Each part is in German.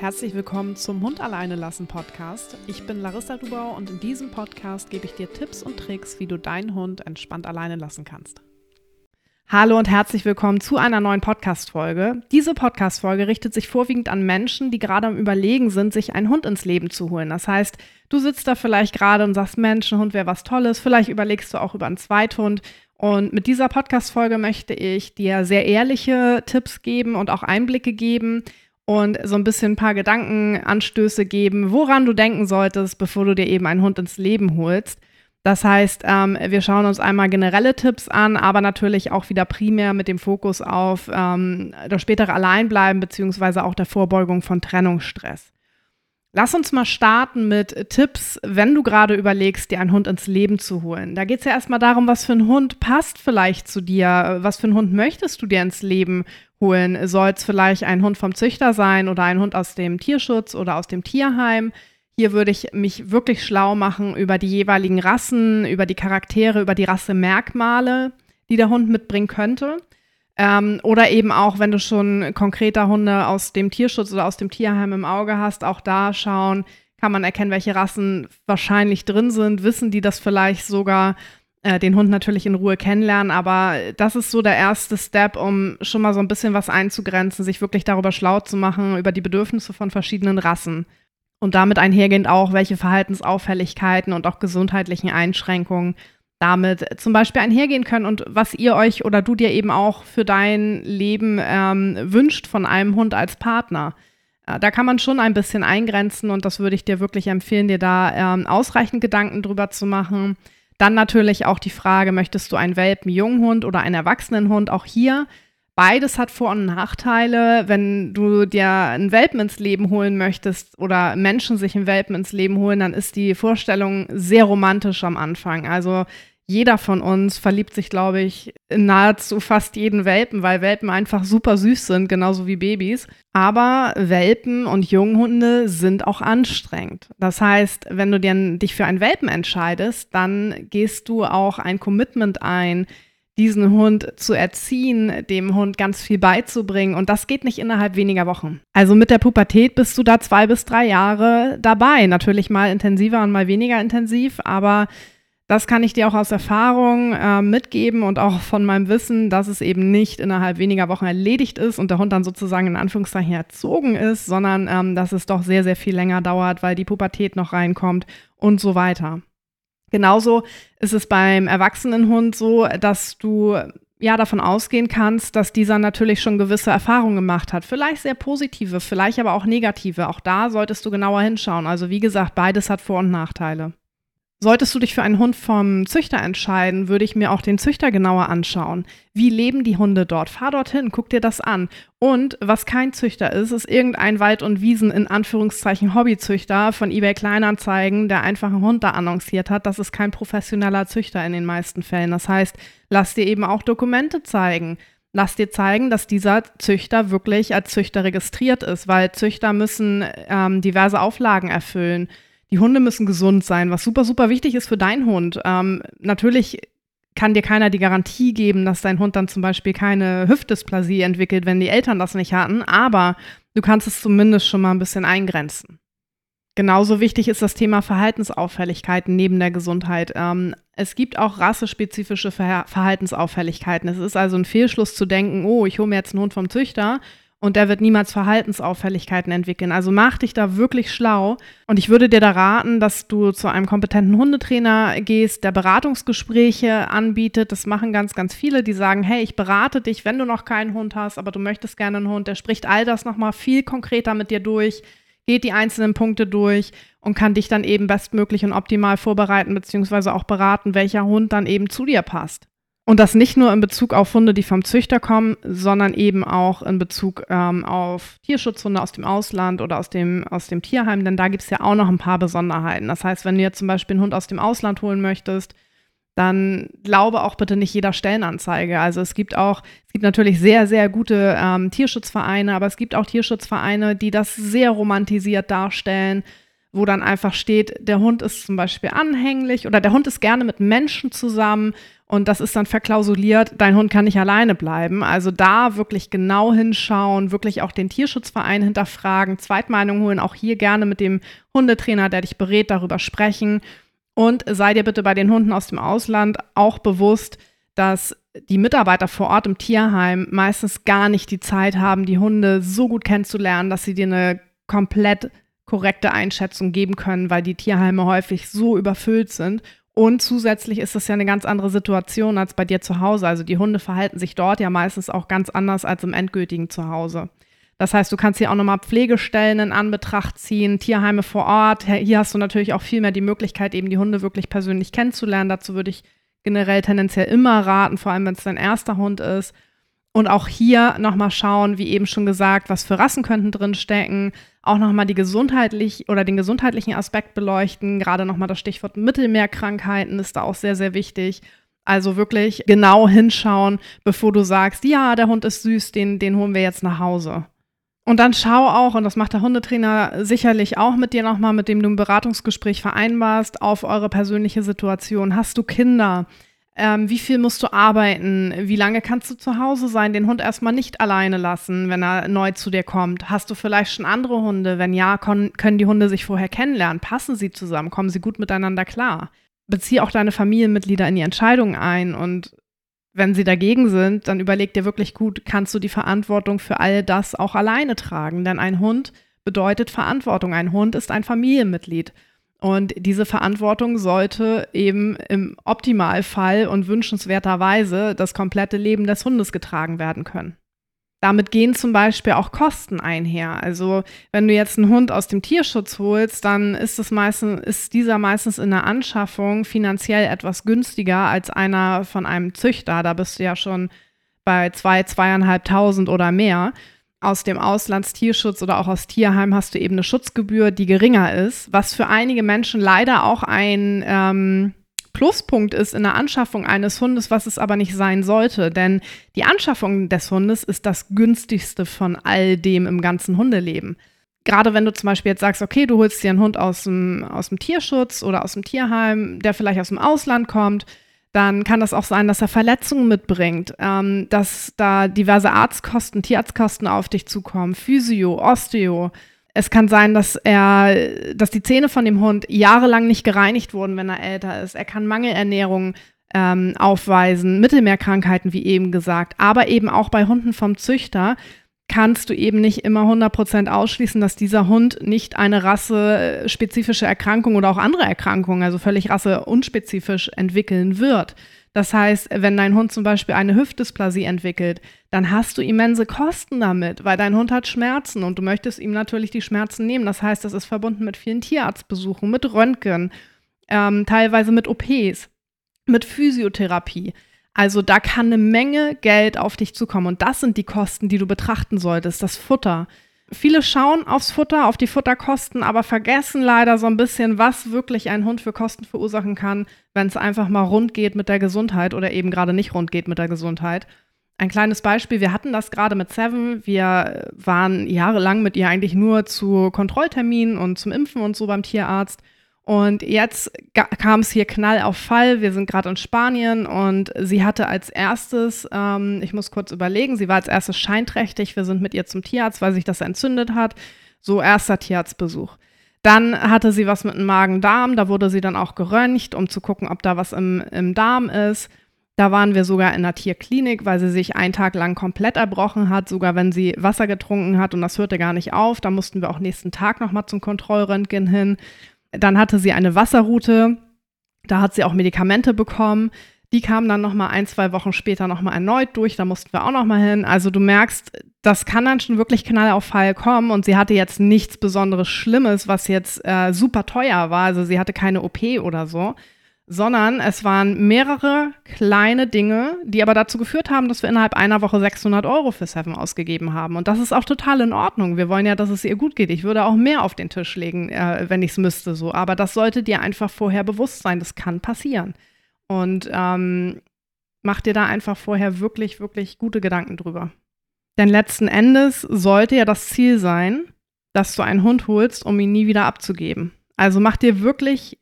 Herzlich willkommen zum Hund alleine lassen Podcast. Ich bin Larissa Dubau und in diesem Podcast gebe ich dir Tipps und Tricks, wie du deinen Hund entspannt alleine lassen kannst. Hallo und herzlich willkommen zu einer neuen Podcast-Folge. Diese Podcast-Folge richtet sich vorwiegend an Menschen, die gerade am Überlegen sind, sich einen Hund ins Leben zu holen. Das heißt, du sitzt da vielleicht gerade und sagst, Mensch, ein Hund wäre was Tolles. Vielleicht überlegst du auch über einen Zweithund. Und mit dieser Podcast-Folge möchte ich dir sehr ehrliche Tipps geben und auch Einblicke geben und so ein bisschen ein paar Gedankenanstöße geben, woran du denken solltest, bevor du dir eben einen Hund ins Leben holst. Das heißt, ähm, wir schauen uns einmal generelle Tipps an, aber natürlich auch wieder primär mit dem Fokus auf ähm, das spätere Alleinbleiben beziehungsweise auch der Vorbeugung von Trennungsstress. Lass uns mal starten mit Tipps, wenn du gerade überlegst, dir einen Hund ins Leben zu holen. Da geht es ja erstmal darum, was für ein Hund passt vielleicht zu dir, was für einen Hund möchtest du dir ins Leben holen. Soll es vielleicht ein Hund vom Züchter sein oder ein Hund aus dem Tierschutz oder aus dem Tierheim? Hier würde ich mich wirklich schlau machen über die jeweiligen Rassen, über die Charaktere, über die Rassemerkmale, die der Hund mitbringen könnte. Ähm, oder eben auch, wenn du schon konkreter Hunde aus dem Tierschutz oder aus dem Tierheim im Auge hast, auch da schauen, kann man erkennen, welche Rassen wahrscheinlich drin sind. Wissen die das vielleicht sogar? Äh, den Hund natürlich in Ruhe kennenlernen, aber das ist so der erste Step, um schon mal so ein bisschen was einzugrenzen, sich wirklich darüber schlau zu machen, über die Bedürfnisse von verschiedenen Rassen. Und damit einhergehend auch, welche Verhaltensauffälligkeiten und auch gesundheitlichen Einschränkungen damit zum Beispiel einhergehen können und was ihr euch oder du dir eben auch für dein Leben ähm, wünscht von einem Hund als Partner. Äh, da kann man schon ein bisschen eingrenzen und das würde ich dir wirklich empfehlen, dir da ähm, ausreichend Gedanken drüber zu machen. Dann natürlich auch die Frage, möchtest du einen Welpen-Junghund oder einen Erwachsenenhund? Auch hier, beides hat Vor- und Nachteile. Wenn du dir einen Welpen ins Leben holen möchtest oder Menschen sich einen Welpen ins Leben holen, dann ist die Vorstellung sehr romantisch am Anfang. Also jeder von uns verliebt sich, glaube ich, in nahezu fast jeden Welpen, weil Welpen einfach super süß sind, genauso wie Babys. Aber Welpen und Junghunde sind auch anstrengend. Das heißt, wenn du dir, dich für einen Welpen entscheidest, dann gehst du auch ein Commitment ein, diesen Hund zu erziehen, dem Hund ganz viel beizubringen. Und das geht nicht innerhalb weniger Wochen. Also mit der Pubertät bist du da zwei bis drei Jahre dabei. Natürlich mal intensiver und mal weniger intensiv, aber das kann ich dir auch aus Erfahrung äh, mitgeben und auch von meinem Wissen, dass es eben nicht innerhalb weniger Wochen erledigt ist und der Hund dann sozusagen in Anführungszeichen erzogen ist, sondern ähm, dass es doch sehr, sehr viel länger dauert, weil die Pubertät noch reinkommt und so weiter. Genauso ist es beim Erwachsenenhund so, dass du ja davon ausgehen kannst, dass dieser natürlich schon gewisse Erfahrungen gemacht hat. Vielleicht sehr positive, vielleicht aber auch negative. Auch da solltest du genauer hinschauen. Also wie gesagt, beides hat Vor- und Nachteile. Solltest du dich für einen Hund vom Züchter entscheiden, würde ich mir auch den Züchter genauer anschauen. Wie leben die Hunde dort? Fahr dorthin, guck dir das an. Und was kein Züchter ist, ist irgendein Wald- und Wiesen in Anführungszeichen Hobbyzüchter von eBay Kleinanzeigen, der einfach einen Hund da annonciert hat. Das ist kein professioneller Züchter in den meisten Fällen. Das heißt, lass dir eben auch Dokumente zeigen. Lass dir zeigen, dass dieser Züchter wirklich als Züchter registriert ist, weil Züchter müssen ähm, diverse Auflagen erfüllen die Hunde müssen gesund sein, was super, super wichtig ist für deinen Hund. Ähm, natürlich kann dir keiner die Garantie geben, dass dein Hund dann zum Beispiel keine Hüftdysplasie entwickelt, wenn die Eltern das nicht hatten, aber du kannst es zumindest schon mal ein bisschen eingrenzen. Genauso wichtig ist das Thema Verhaltensauffälligkeiten neben der Gesundheit. Ähm, es gibt auch rassespezifische Ver Verhaltensauffälligkeiten. Es ist also ein Fehlschluss zu denken, oh, ich hole mir jetzt einen Hund vom Züchter und der wird niemals Verhaltensauffälligkeiten entwickeln. Also mach dich da wirklich schlau. Und ich würde dir da raten, dass du zu einem kompetenten Hundetrainer gehst, der Beratungsgespräche anbietet. Das machen ganz, ganz viele, die sagen, hey, ich berate dich, wenn du noch keinen Hund hast, aber du möchtest gerne einen Hund. Der spricht all das nochmal viel konkreter mit dir durch, geht die einzelnen Punkte durch und kann dich dann eben bestmöglich und optimal vorbereiten, beziehungsweise auch beraten, welcher Hund dann eben zu dir passt. Und das nicht nur in Bezug auf Hunde, die vom Züchter kommen, sondern eben auch in Bezug ähm, auf Tierschutzhunde aus dem Ausland oder aus dem, aus dem Tierheim, denn da gibt es ja auch noch ein paar Besonderheiten. Das heißt, wenn du jetzt zum Beispiel einen Hund aus dem Ausland holen möchtest, dann glaube auch bitte nicht jeder Stellenanzeige. Also es gibt auch, es gibt natürlich sehr, sehr gute ähm, Tierschutzvereine, aber es gibt auch Tierschutzvereine, die das sehr romantisiert darstellen wo dann einfach steht, der Hund ist zum Beispiel anhänglich oder der Hund ist gerne mit Menschen zusammen und das ist dann verklausuliert, dein Hund kann nicht alleine bleiben. Also da wirklich genau hinschauen, wirklich auch den Tierschutzverein hinterfragen, Zweitmeinung holen, auch hier gerne mit dem Hundetrainer, der dich berät, darüber sprechen. Und sei dir bitte bei den Hunden aus dem Ausland auch bewusst, dass die Mitarbeiter vor Ort im Tierheim meistens gar nicht die Zeit haben, die Hunde so gut kennenzulernen, dass sie dir eine komplett korrekte Einschätzung geben können, weil die Tierheime häufig so überfüllt sind. Und zusätzlich ist das ja eine ganz andere Situation als bei dir zu Hause. Also die Hunde verhalten sich dort ja meistens auch ganz anders als im endgültigen Zuhause. Das heißt, du kannst hier auch nochmal Pflegestellen in Anbetracht ziehen, Tierheime vor Ort. Hier hast du natürlich auch viel mehr die Möglichkeit, eben die Hunde wirklich persönlich kennenzulernen. Dazu würde ich generell tendenziell immer raten, vor allem wenn es dein erster Hund ist. Und auch hier nochmal schauen, wie eben schon gesagt, was für Rassen könnten drin stecken. Auch nochmal die gesundheitlich oder den gesundheitlichen Aspekt beleuchten. Gerade nochmal das Stichwort Mittelmeerkrankheiten ist da auch sehr, sehr wichtig. Also wirklich genau hinschauen, bevor du sagst, ja, der Hund ist süß, den, den holen wir jetzt nach Hause. Und dann schau auch, und das macht der Hundetrainer sicherlich auch mit dir nochmal, mit dem du ein Beratungsgespräch vereinbarst, auf eure persönliche Situation. Hast du Kinder? Ähm, wie viel musst du arbeiten? Wie lange kannst du zu Hause sein? Den Hund erstmal nicht alleine lassen, wenn er neu zu dir kommt. Hast du vielleicht schon andere Hunde? Wenn ja, können die Hunde sich vorher kennenlernen? Passen sie zusammen? Kommen sie gut miteinander klar? Bezieh auch deine Familienmitglieder in die Entscheidung ein und wenn sie dagegen sind, dann überleg dir wirklich gut, kannst du die Verantwortung für all das auch alleine tragen? Denn ein Hund bedeutet Verantwortung. Ein Hund ist ein Familienmitglied. Und diese Verantwortung sollte eben im Optimalfall und wünschenswerterweise das komplette Leben des Hundes getragen werden können. Damit gehen zum Beispiel auch Kosten einher. Also wenn du jetzt einen Hund aus dem Tierschutz holst, dann ist, das meistens, ist dieser meistens in der Anschaffung finanziell etwas günstiger als einer von einem Züchter. Da bist du ja schon bei zwei, zweieinhalbtausend oder mehr. Aus dem Auslandstierschutz oder auch aus Tierheim hast du eben eine Schutzgebühr, die geringer ist, was für einige Menschen leider auch ein ähm, Pluspunkt ist in der Anschaffung eines Hundes, was es aber nicht sein sollte. Denn die Anschaffung des Hundes ist das günstigste von all dem im ganzen Hundeleben. Gerade wenn du zum Beispiel jetzt sagst, okay, du holst dir einen Hund aus dem, aus dem Tierschutz oder aus dem Tierheim, der vielleicht aus dem Ausland kommt, dann kann das auch sein, dass er Verletzungen mitbringt, ähm, dass da diverse Arztkosten, Tierarztkosten auf dich zukommen, Physio, Osteo, es kann sein, dass er, dass die Zähne von dem Hund jahrelang nicht gereinigt wurden, wenn er älter ist. Er kann Mangelernährung ähm, aufweisen, Mittelmeerkrankheiten, wie eben gesagt, aber eben auch bei Hunden vom Züchter kannst du eben nicht immer 100% ausschließen, dass dieser Hund nicht eine rassespezifische Erkrankung oder auch andere Erkrankungen, also völlig rasseunspezifisch entwickeln wird. Das heißt, wenn dein Hund zum Beispiel eine Hüftdysplasie entwickelt, dann hast du immense Kosten damit, weil dein Hund hat Schmerzen und du möchtest ihm natürlich die Schmerzen nehmen. Das heißt, das ist verbunden mit vielen Tierarztbesuchen, mit Röntgen, ähm, teilweise mit OPs, mit Physiotherapie. Also da kann eine Menge Geld auf dich zukommen und das sind die Kosten, die du betrachten solltest. Das Futter, Viele schauen aufs Futter, auf die Futterkosten, aber vergessen leider so ein bisschen, was wirklich ein Hund für Kosten verursachen kann, wenn es einfach mal rund geht mit der Gesundheit oder eben gerade nicht rund geht mit der Gesundheit. Ein kleines Beispiel, wir hatten das gerade mit Seven. Wir waren jahrelang mit ihr eigentlich nur zu Kontrollterminen und zum Impfen und so beim Tierarzt. Und jetzt kam es hier Knall auf Fall. Wir sind gerade in Spanien und sie hatte als erstes, ähm, ich muss kurz überlegen, sie war als erstes scheinträchtig. Wir sind mit ihr zum Tierarzt, weil sich das entzündet hat. So erster Tierarztbesuch. Dann hatte sie was mit dem Magen-Darm. Da wurde sie dann auch geröntgt, um zu gucken, ob da was im, im Darm ist. Da waren wir sogar in der Tierklinik, weil sie sich einen Tag lang komplett erbrochen hat, sogar wenn sie Wasser getrunken hat und das hörte gar nicht auf. Da mussten wir auch nächsten Tag nochmal zum Kontrollröntgen hin. Dann hatte sie eine Wasserroute, da hat sie auch Medikamente bekommen. Die kamen dann noch mal ein, zwei Wochen später noch mal erneut durch. Da mussten wir auch noch mal hin. Also du merkst, das kann dann schon wirklich Knall auf Fall kommen. Und sie hatte jetzt nichts Besonderes Schlimmes, was jetzt äh, super teuer war. Also sie hatte keine OP oder so sondern es waren mehrere kleine Dinge, die aber dazu geführt haben, dass wir innerhalb einer Woche 600 Euro für Seven ausgegeben haben. Und das ist auch total in Ordnung. Wir wollen ja, dass es ihr gut geht. Ich würde auch mehr auf den Tisch legen, äh, wenn ich es müsste, so. Aber das sollte dir einfach vorher bewusst sein. Das kann passieren. Und ähm, mach dir da einfach vorher wirklich, wirklich gute Gedanken drüber. Denn letzten Endes sollte ja das Ziel sein, dass du einen Hund holst, um ihn nie wieder abzugeben. Also mach dir wirklich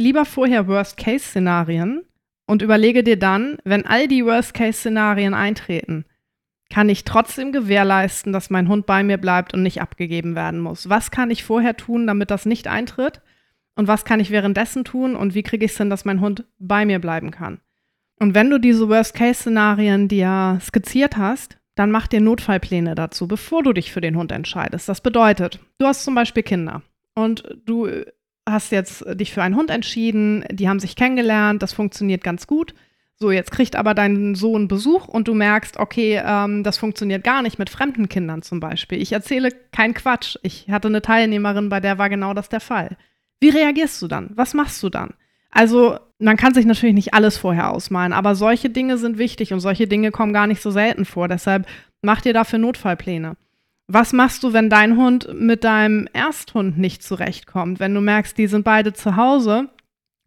lieber vorher Worst-Case-Szenarien und überlege dir dann, wenn all die Worst-Case-Szenarien eintreten, kann ich trotzdem gewährleisten, dass mein Hund bei mir bleibt und nicht abgegeben werden muss? Was kann ich vorher tun, damit das nicht eintritt? Und was kann ich währenddessen tun? Und wie kriege ich es hin, dass mein Hund bei mir bleiben kann? Und wenn du diese Worst-Case-Szenarien dir skizziert hast, dann mach dir Notfallpläne dazu, bevor du dich für den Hund entscheidest. Das bedeutet, du hast zum Beispiel Kinder und du hast jetzt dich für einen Hund entschieden, die haben sich kennengelernt, das funktioniert ganz gut. So, jetzt kriegt aber dein Sohn Besuch und du merkst, okay, ähm, das funktioniert gar nicht mit fremden Kindern zum Beispiel. Ich erzähle keinen Quatsch. Ich hatte eine Teilnehmerin, bei der war genau das der Fall. Wie reagierst du dann? Was machst du dann? Also, man kann sich natürlich nicht alles vorher ausmalen, aber solche Dinge sind wichtig und solche Dinge kommen gar nicht so selten vor. Deshalb mach dir dafür Notfallpläne. Was machst du, wenn dein Hund mit deinem Ersthund nicht zurechtkommt? Wenn du merkst, die sind beide zu Hause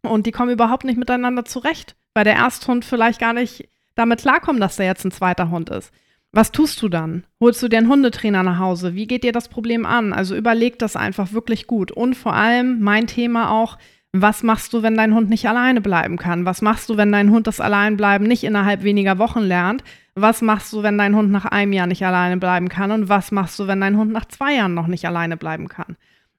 und die kommen überhaupt nicht miteinander zurecht? weil der Ersthund vielleicht gar nicht damit klarkommt, dass der jetzt ein zweiter Hund ist. Was tust du dann? Holst du dir einen Hundetrainer nach Hause? Wie geht dir das Problem an? Also überleg das einfach wirklich gut. Und vor allem mein Thema auch, was machst du, wenn dein Hund nicht alleine bleiben kann? Was machst du, wenn dein Hund das Alleinbleiben nicht innerhalb weniger Wochen lernt? Was machst du, wenn dein Hund nach einem Jahr nicht alleine bleiben kann? Und was machst du, wenn dein Hund nach zwei Jahren noch nicht alleine bleiben kann?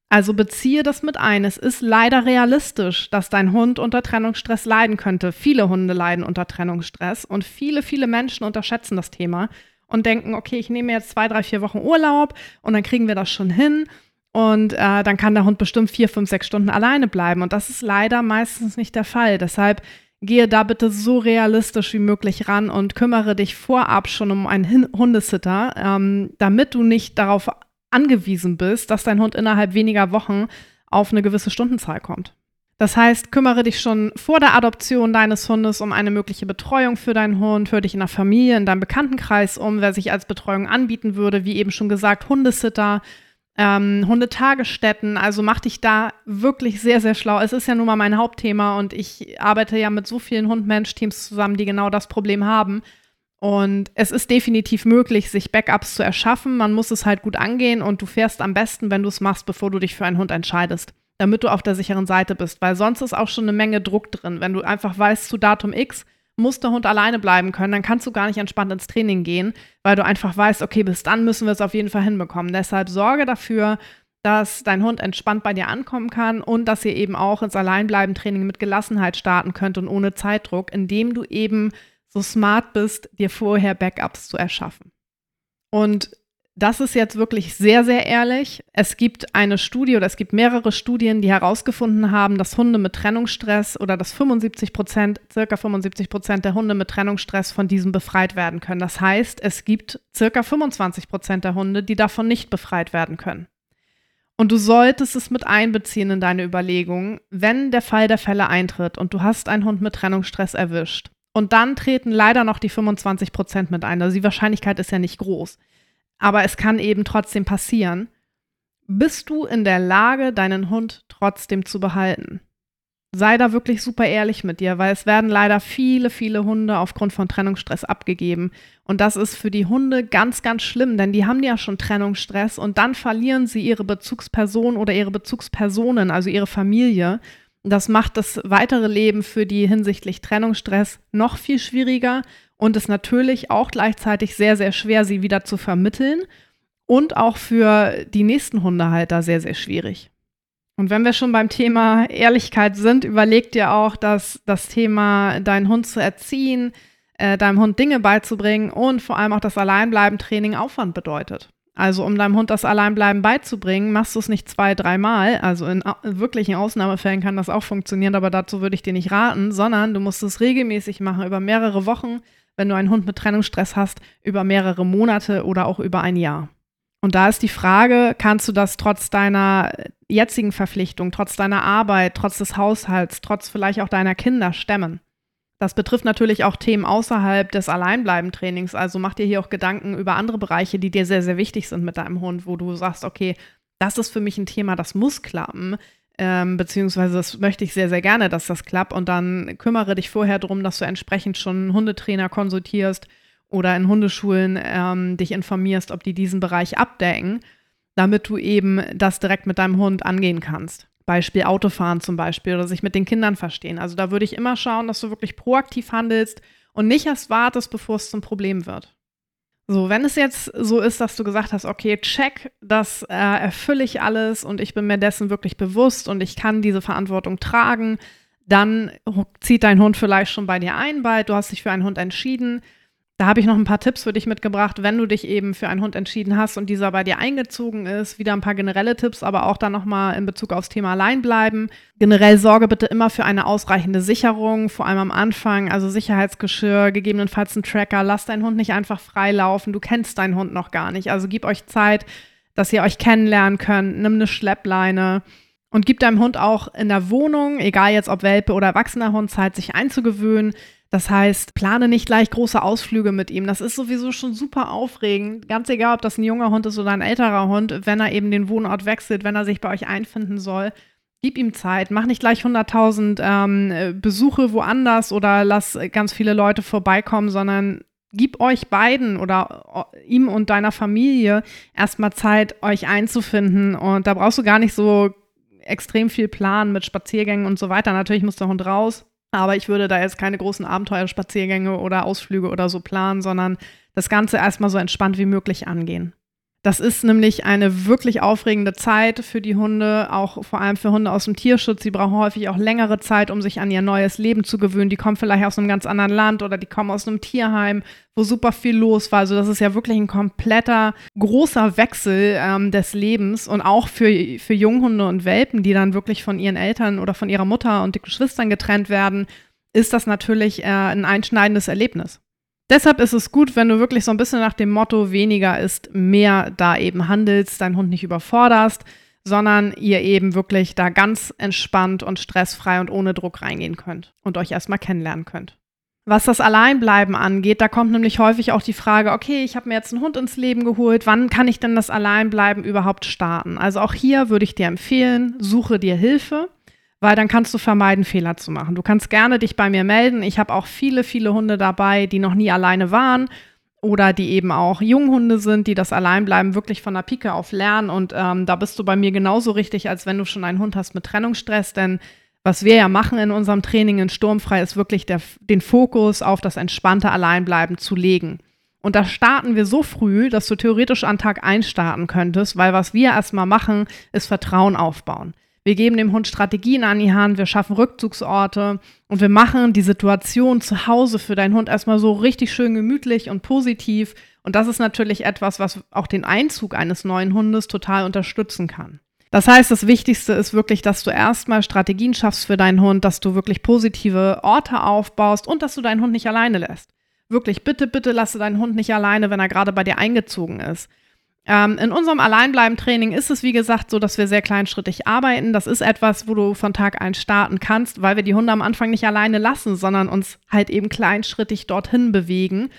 Also beziehe das mit ein. Es ist leider realistisch, dass dein Hund unter Trennungsstress leiden könnte. Viele Hunde leiden unter Trennungsstress und viele, viele Menschen unterschätzen das Thema und denken, okay, ich nehme jetzt zwei, drei, vier Wochen Urlaub und dann kriegen wir das schon hin. Und äh, dann kann der Hund bestimmt vier, fünf, sechs Stunden alleine bleiben. Und das ist leider meistens nicht der Fall. Deshalb gehe da bitte so realistisch wie möglich ran und kümmere dich vorab schon um einen Hundesitter, ähm, damit du nicht darauf angewiesen bist, dass dein Hund innerhalb weniger Wochen auf eine gewisse Stundenzahl kommt. Das heißt, kümmere dich schon vor der Adoption deines Hundes um eine mögliche Betreuung für deinen Hund, hör dich in der Familie, in deinem Bekanntenkreis um, wer sich als Betreuung anbieten würde, wie eben schon gesagt, Hundesitter, ähm, Hundetagesstätten. Also mach dich da wirklich sehr, sehr schlau. Es ist ja nun mal mein Hauptthema und ich arbeite ja mit so vielen Hund-Mensch-Teams zusammen, die genau das Problem haben. Und es ist definitiv möglich, sich Backups zu erschaffen. Man muss es halt gut angehen und du fährst am besten, wenn du es machst, bevor du dich für einen Hund entscheidest, damit du auf der sicheren Seite bist, weil sonst ist auch schon eine Menge Druck drin. Wenn du einfach weißt, zu Datum X muss der Hund alleine bleiben können, dann kannst du gar nicht entspannt ins Training gehen, weil du einfach weißt, okay, bis dann müssen wir es auf jeden Fall hinbekommen. Deshalb sorge dafür, dass dein Hund entspannt bei dir ankommen kann und dass ihr eben auch ins Alleinbleiben-Training mit Gelassenheit starten könnt und ohne Zeitdruck, indem du eben so smart bist, dir vorher Backups zu erschaffen. Und das ist jetzt wirklich sehr, sehr ehrlich. Es gibt eine Studie oder es gibt mehrere Studien, die herausgefunden haben, dass Hunde mit Trennungsstress oder dass 75 Prozent, circa 75 Prozent der Hunde mit Trennungsstress von diesem befreit werden können. Das heißt, es gibt circa 25 Prozent der Hunde, die davon nicht befreit werden können. Und du solltest es mit einbeziehen in deine Überlegungen, wenn der Fall der Fälle eintritt und du hast einen Hund mit Trennungsstress erwischt und dann treten leider noch die 25 Prozent mit ein. Also die Wahrscheinlichkeit ist ja nicht groß. Aber es kann eben trotzdem passieren. Bist du in der Lage, deinen Hund trotzdem zu behalten? Sei da wirklich super ehrlich mit dir, weil es werden leider viele, viele Hunde aufgrund von Trennungsstress abgegeben. Und das ist für die Hunde ganz, ganz schlimm, denn die haben ja schon Trennungsstress und dann verlieren sie ihre Bezugsperson oder ihre Bezugspersonen, also ihre Familie. Das macht das weitere Leben für die hinsichtlich Trennungsstress noch viel schwieriger und ist natürlich auch gleichzeitig sehr, sehr schwer, sie wieder zu vermitteln und auch für die nächsten Hundehalter sehr, sehr schwierig. Und wenn wir schon beim Thema Ehrlichkeit sind, überleg dir auch, dass das Thema, deinen Hund zu erziehen, äh, deinem Hund Dinge beizubringen und vor allem auch das Alleinbleiben-Training Aufwand bedeutet. Also um deinem Hund das Alleinbleiben beizubringen, machst du es nicht zwei, dreimal. Also in wirklichen Ausnahmefällen kann das auch funktionieren, aber dazu würde ich dir nicht raten, sondern du musst es regelmäßig machen, über mehrere Wochen, wenn du einen Hund mit Trennungsstress hast, über mehrere Monate oder auch über ein Jahr. Und da ist die Frage, kannst du das trotz deiner jetzigen Verpflichtung, trotz deiner Arbeit, trotz des Haushalts, trotz vielleicht auch deiner Kinder stemmen? Das betrifft natürlich auch Themen außerhalb des Alleinbleiben-Trainings. Also mach dir hier auch Gedanken über andere Bereiche, die dir sehr, sehr wichtig sind mit deinem Hund, wo du sagst, okay, das ist für mich ein Thema, das muss klappen. Ähm, beziehungsweise das möchte ich sehr, sehr gerne, dass das klappt. Und dann kümmere dich vorher darum, dass du entsprechend schon einen Hundetrainer konsultierst oder in Hundeschulen ähm, dich informierst, ob die diesen Bereich abdecken, damit du eben das direkt mit deinem Hund angehen kannst. Beispiel Autofahren zum Beispiel oder sich mit den Kindern verstehen. Also da würde ich immer schauen, dass du wirklich proaktiv handelst und nicht erst wartest, bevor es zum Problem wird. So, wenn es jetzt so ist, dass du gesagt hast, okay, check, das äh, erfülle ich alles und ich bin mir dessen wirklich bewusst und ich kann diese Verantwortung tragen, dann zieht dein Hund vielleicht schon bei dir ein, weil du hast dich für einen Hund entschieden da habe ich noch ein paar Tipps für dich mitgebracht, wenn du dich eben für einen Hund entschieden hast und dieser bei dir eingezogen ist. Wieder ein paar generelle Tipps, aber auch dann nochmal in Bezug aufs Thema Alleinbleiben. Generell sorge bitte immer für eine ausreichende Sicherung, vor allem am Anfang. Also Sicherheitsgeschirr, gegebenenfalls ein Tracker. Lass deinen Hund nicht einfach frei laufen. Du kennst deinen Hund noch gar nicht. Also gib euch Zeit, dass ihr euch kennenlernen könnt. Nimm eine Schleppleine. Und gib deinem Hund auch in der Wohnung, egal jetzt ob Welpe oder erwachsener Hund, Zeit, sich einzugewöhnen. Das heißt, plane nicht gleich große Ausflüge mit ihm. Das ist sowieso schon super aufregend. Ganz egal, ob das ein junger Hund ist oder ein älterer Hund, wenn er eben den Wohnort wechselt, wenn er sich bei euch einfinden soll. Gib ihm Zeit, mach nicht gleich 100.000 ähm, Besuche woanders oder lass ganz viele Leute vorbeikommen, sondern gib euch beiden oder ihm und deiner Familie erstmal Zeit, euch einzufinden. Und da brauchst du gar nicht so extrem viel planen mit Spaziergängen und so weiter. Natürlich muss der Hund raus, aber ich würde da jetzt keine großen Abenteuerspaziergänge oder Ausflüge oder so planen, sondern das Ganze erstmal so entspannt wie möglich angehen. Das ist nämlich eine wirklich aufregende Zeit für die Hunde, auch vor allem für Hunde aus dem Tierschutz. Sie brauchen häufig auch längere Zeit, um sich an ihr neues Leben zu gewöhnen. Die kommen vielleicht aus einem ganz anderen Land oder die kommen aus einem Tierheim, wo super viel los war. Also das ist ja wirklich ein kompletter, großer Wechsel ähm, des Lebens und auch für, für Junghunde und Welpen, die dann wirklich von ihren Eltern oder von ihrer Mutter und den Geschwistern getrennt werden, ist das natürlich äh, ein einschneidendes Erlebnis. Deshalb ist es gut, wenn du wirklich so ein bisschen nach dem Motto weniger ist mehr da eben handelst, deinen Hund nicht überforderst, sondern ihr eben wirklich da ganz entspannt und stressfrei und ohne Druck reingehen könnt und euch erstmal kennenlernen könnt. Was das Alleinbleiben angeht, da kommt nämlich häufig auch die Frage, okay, ich habe mir jetzt einen Hund ins Leben geholt, wann kann ich denn das Alleinbleiben überhaupt starten? Also auch hier würde ich dir empfehlen, suche dir Hilfe weil dann kannst du vermeiden, Fehler zu machen. Du kannst gerne dich bei mir melden. Ich habe auch viele, viele Hunde dabei, die noch nie alleine waren oder die eben auch Junghunde sind, die das Alleinbleiben wirklich von der Pike auf lernen. Und ähm, da bist du bei mir genauso richtig, als wenn du schon einen Hund hast mit Trennungsstress. Denn was wir ja machen in unserem Training in Sturmfrei, ist wirklich der, den Fokus auf das entspannte Alleinbleiben zu legen. Und da starten wir so früh, dass du theoretisch an Tag 1 starten könntest, weil was wir erstmal machen, ist Vertrauen aufbauen. Wir geben dem Hund Strategien an die Hand, wir schaffen Rückzugsorte und wir machen die Situation zu Hause für deinen Hund erstmal so richtig schön gemütlich und positiv. Und das ist natürlich etwas, was auch den Einzug eines neuen Hundes total unterstützen kann. Das heißt, das Wichtigste ist wirklich, dass du erstmal Strategien schaffst für deinen Hund, dass du wirklich positive Orte aufbaust und dass du deinen Hund nicht alleine lässt. Wirklich, bitte, bitte lasse deinen Hund nicht alleine, wenn er gerade bei dir eingezogen ist. Ähm, in unserem Alleinbleiben-Training ist es, wie gesagt, so, dass wir sehr kleinschrittig arbeiten. Das ist etwas, wo du von Tag 1 starten kannst, weil wir die Hunde am Anfang nicht alleine lassen, sondern uns halt eben kleinschrittig dorthin bewegen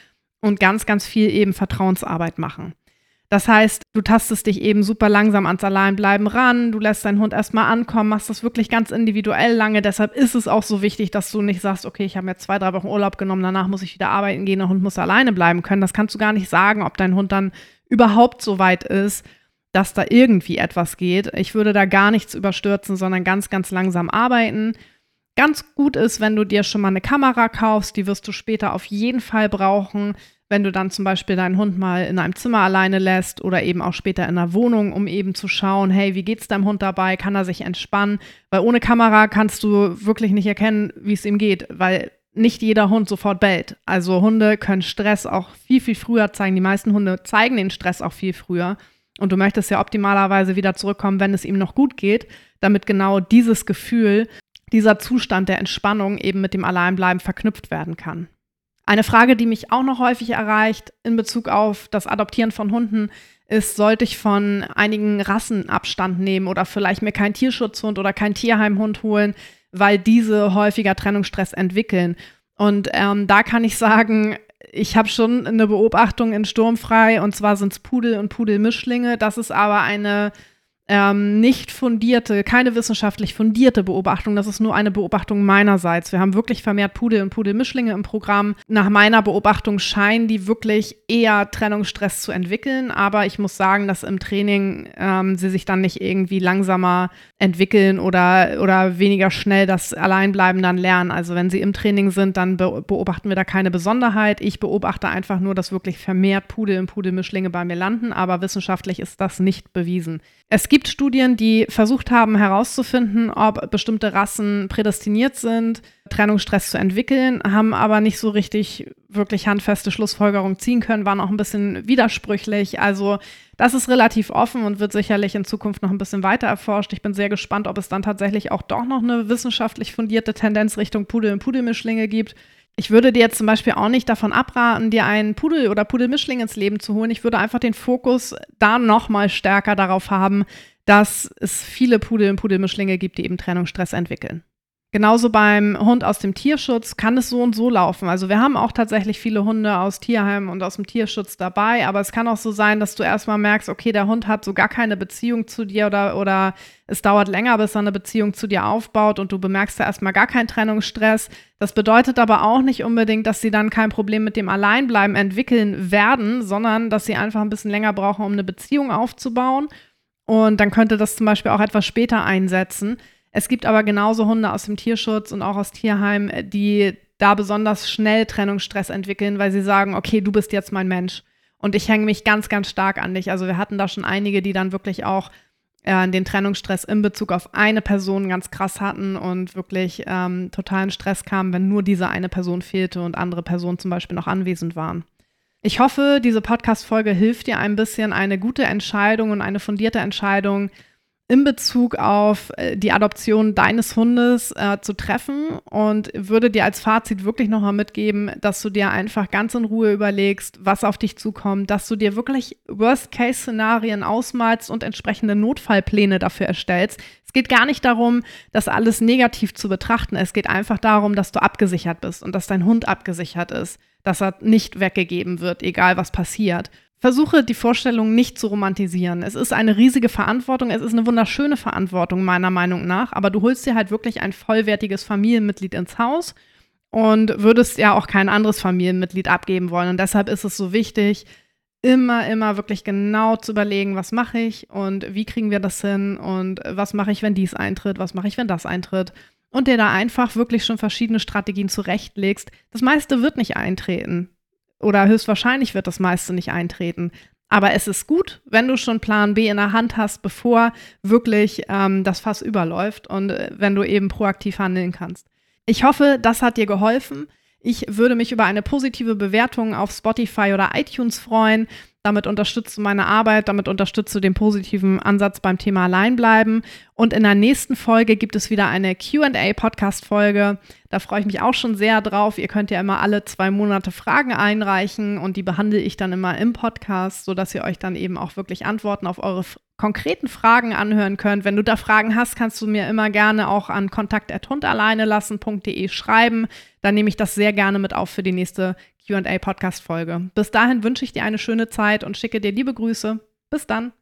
und ganz, ganz viel eben Vertrauensarbeit machen. Das heißt, du tastest dich eben super langsam ans Alleinbleiben ran, du lässt deinen Hund erstmal ankommen, machst das wirklich ganz individuell lange. Deshalb ist es auch so wichtig, dass du nicht sagst, okay, ich habe mir zwei, drei Wochen Urlaub genommen, danach muss ich wieder arbeiten gehen, der Hund muss alleine bleiben können. Das kannst du gar nicht sagen, ob dein Hund dann überhaupt so weit ist, dass da irgendwie etwas geht. Ich würde da gar nichts überstürzen, sondern ganz, ganz langsam arbeiten. Ganz gut ist, wenn du dir schon mal eine Kamera kaufst, die wirst du später auf jeden Fall brauchen, wenn du dann zum Beispiel deinen Hund mal in einem Zimmer alleine lässt oder eben auch später in der Wohnung, um eben zu schauen, hey, wie geht's deinem Hund dabei? Kann er sich entspannen? Weil ohne Kamera kannst du wirklich nicht erkennen, wie es ihm geht, weil nicht jeder Hund sofort bellt. Also Hunde können Stress auch viel, viel früher zeigen. Die meisten Hunde zeigen den Stress auch viel früher. Und du möchtest ja optimalerweise wieder zurückkommen, wenn es ihm noch gut geht, damit genau dieses Gefühl, dieser Zustand der Entspannung eben mit dem Alleinbleiben verknüpft werden kann. Eine Frage, die mich auch noch häufig erreicht in Bezug auf das Adoptieren von Hunden, ist, sollte ich von einigen Rassen Abstand nehmen oder vielleicht mir keinen Tierschutzhund oder keinen Tierheimhund holen, weil diese häufiger Trennungsstress entwickeln. Und ähm, da kann ich sagen, ich habe schon eine Beobachtung in Sturmfrei und zwar sind es Pudel und Pudelmischlinge. Das ist aber eine ähm, nicht fundierte, keine wissenschaftlich fundierte Beobachtung. Das ist nur eine Beobachtung meinerseits. Wir haben wirklich vermehrt Pudel und Pudelmischlinge im Programm. Nach meiner Beobachtung scheinen die wirklich eher Trennungsstress zu entwickeln. Aber ich muss sagen, dass im Training ähm, sie sich dann nicht irgendwie langsamer entwickeln oder, oder weniger schnell das Alleinbleiben dann lernen. Also wenn sie im Training sind, dann be beobachten wir da keine Besonderheit. Ich beobachte einfach nur, dass wirklich vermehrt Pudel und Pudelmischlinge bei mir landen. Aber wissenschaftlich ist das nicht bewiesen. Es gibt Studien, die versucht haben herauszufinden, ob bestimmte Rassen prädestiniert sind, Trennungsstress zu entwickeln, haben aber nicht so richtig wirklich handfeste Schlussfolgerungen ziehen können, waren auch ein bisschen widersprüchlich. Also das ist relativ offen und wird sicherlich in Zukunft noch ein bisschen weiter erforscht. Ich bin sehr gespannt, ob es dann tatsächlich auch doch noch eine wissenschaftlich fundierte Tendenz Richtung Pudel- und Pudelmischlinge gibt. Ich würde dir jetzt zum Beispiel auch nicht davon abraten, dir einen Pudel oder Pudelmischling ins Leben zu holen. Ich würde einfach den Fokus da noch mal stärker darauf haben, dass es viele Pudel und Pudelmischlinge gibt, die eben Trennungsstress entwickeln. Genauso beim Hund aus dem Tierschutz kann es so und so laufen. Also wir haben auch tatsächlich viele Hunde aus Tierheimen und aus dem Tierschutz dabei, aber es kann auch so sein, dass du erstmal merkst, okay, der Hund hat so gar keine Beziehung zu dir oder, oder es dauert länger, bis er eine Beziehung zu dir aufbaut und du bemerkst da erstmal gar keinen Trennungsstress. Das bedeutet aber auch nicht unbedingt, dass sie dann kein Problem mit dem Alleinbleiben entwickeln werden, sondern dass sie einfach ein bisschen länger brauchen, um eine Beziehung aufzubauen. Und dann könnte das zum Beispiel auch etwas später einsetzen. Es gibt aber genauso Hunde aus dem Tierschutz und auch aus Tierheim, die da besonders schnell Trennungsstress entwickeln, weil sie sagen, okay, du bist jetzt mein Mensch und ich hänge mich ganz, ganz stark an dich. Also wir hatten da schon einige, die dann wirklich auch äh, den Trennungsstress in Bezug auf eine Person ganz krass hatten und wirklich ähm, totalen Stress kam, wenn nur diese eine Person fehlte und andere Personen zum Beispiel noch anwesend waren. Ich hoffe, diese Podcast-Folge hilft dir ein bisschen, eine gute Entscheidung und eine fundierte Entscheidung in Bezug auf äh, die Adoption deines Hundes äh, zu treffen und würde dir als Fazit wirklich nochmal mitgeben, dass du dir einfach ganz in Ruhe überlegst, was auf dich zukommt, dass du dir wirklich Worst-Case-Szenarien ausmalst und entsprechende Notfallpläne dafür erstellst. Es geht gar nicht darum, das alles negativ zu betrachten. Es geht einfach darum, dass du abgesichert bist und dass dein Hund abgesichert ist, dass er nicht weggegeben wird, egal was passiert. Versuche die Vorstellung nicht zu romantisieren. Es ist eine riesige Verantwortung, es ist eine wunderschöne Verantwortung meiner Meinung nach, aber du holst dir halt wirklich ein vollwertiges Familienmitglied ins Haus und würdest ja auch kein anderes Familienmitglied abgeben wollen. Und deshalb ist es so wichtig, immer, immer wirklich genau zu überlegen, was mache ich und wie kriegen wir das hin und was mache ich, wenn dies eintritt, was mache ich, wenn das eintritt. Und dir da einfach wirklich schon verschiedene Strategien zurechtlegst. Das meiste wird nicht eintreten oder höchstwahrscheinlich wird das meiste nicht eintreten. Aber es ist gut, wenn du schon Plan B in der Hand hast, bevor wirklich ähm, das Fass überläuft und äh, wenn du eben proaktiv handeln kannst. Ich hoffe, das hat dir geholfen. Ich würde mich über eine positive Bewertung auf Spotify oder iTunes freuen. Damit unterstützt du meine Arbeit, damit unterstützt du den positiven Ansatz beim Thema Alleinbleiben. Und in der nächsten Folge gibt es wieder eine QA-Podcast-Folge. Da freue ich mich auch schon sehr drauf. Ihr könnt ja immer alle zwei Monate Fragen einreichen und die behandle ich dann immer im Podcast, sodass ihr euch dann eben auch wirklich Antworten auf eure konkreten Fragen anhören könnt. Wenn du da Fragen hast, kannst du mir immer gerne auch an kontakt.hundalleinelassen.de schreiben. Dann nehme ich das sehr gerne mit auf für die nächste QA-Podcast-Folge. Bis dahin wünsche ich dir eine schöne Zeit und schicke dir liebe Grüße. Bis dann.